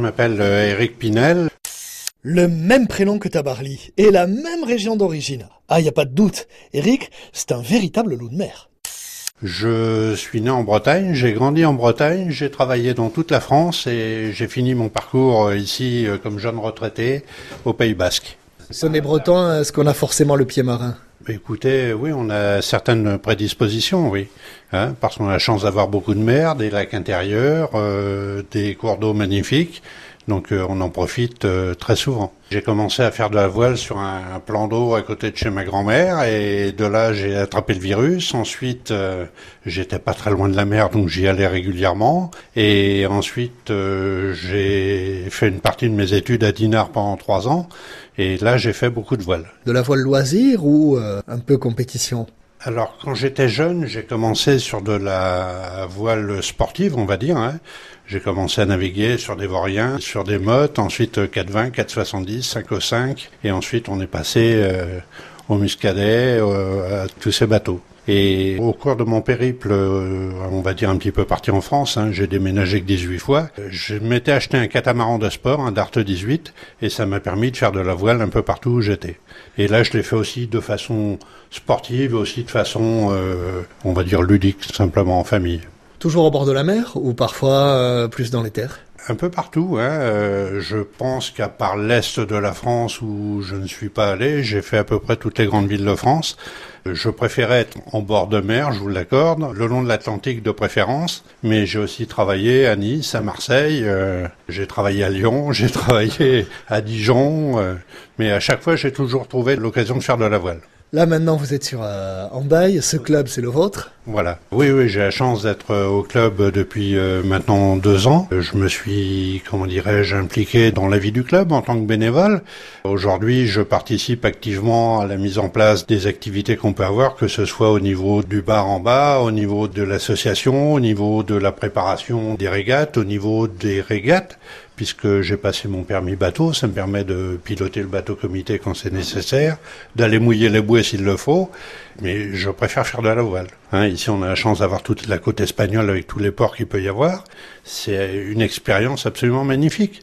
m'appelle Eric Pinel. Le même prénom que Tabarly et la même région d'origine. Ah, y a pas de doute. Eric, c'est un véritable loup de mer. Je suis né en Bretagne, j'ai grandi en Bretagne, j'ai travaillé dans toute la France et j'ai fini mon parcours ici comme jeune retraité au Pays Basque. Sonner breton, est-ce qu'on a forcément le pied marin? Écoutez, oui, on a certaines prédispositions, oui, hein, parce qu'on a la chance d'avoir beaucoup de mer, des lacs intérieurs, euh, des cours d'eau magnifiques. Donc euh, on en profite euh, très souvent. J'ai commencé à faire de la voile sur un, plan d'eau à côté de chez ma grand-mère et de là j'ai attrapé le virus. Ensuite euh, j'étais pas très loin de la mer donc j'y allais régulièrement et ensuite j'ai fait une partie de mes études à Dinard pendant trois ans et là j'ai fait beaucoup de voile. De la voile loisir ou un peu compétition? Alors, quand j'étais jeune, j'ai commencé sur de la voile sportive, on va dire. Hein. J'ai commencé à naviguer sur des voriens, sur des mottes, ensuite 420, 470, 505, et ensuite on est passé euh, au Muscadet, euh, à tous ces bateaux. Et au cours de mon périple, euh, on va dire un petit peu parti en France, hein, j'ai déménagé que 18 fois, je m'étais acheté un catamaran de sport, un Dart 18, et ça m'a permis de faire de la voile un peu partout où j'étais. Et là, je l'ai fait aussi de façon sportive, aussi de façon, euh, on va dire, ludique, simplement en famille. Toujours au bord de la mer ou parfois euh, plus dans les terres? Un peu partout. Hein. Euh, je pense qu'à part l'est de la France où je ne suis pas allé, j'ai fait à peu près toutes les grandes villes de France. Je préférais être en bord de mer, je vous l'accorde, le long de l'Atlantique de préférence, mais j'ai aussi travaillé à Nice, à Marseille, euh, j'ai travaillé à Lyon, j'ai travaillé à Dijon, euh, mais à chaque fois j'ai toujours trouvé l'occasion de faire de la voile. Là maintenant vous êtes sur euh, Ambaye, ce club c'est le vôtre Voilà, oui oui j'ai la chance d'être euh, au club depuis euh, maintenant deux ans. Je me suis, comment dirais-je, impliqué dans la vie du club en tant que bénévole. Aujourd'hui je participe activement à la mise en place des activités qu'on peut avoir, que ce soit au niveau du bar en bas, au niveau de l'association, au niveau de la préparation des régates, au niveau des régates puisque j'ai passé mon permis bateau, ça me permet de piloter le bateau comité quand c'est nécessaire, d'aller mouiller les bouées s'il le faut, mais je préfère faire de la voile. Hein, ici, on a la chance d'avoir toute la côte espagnole avec tous les ports qu'il peut y avoir. C'est une expérience absolument magnifique.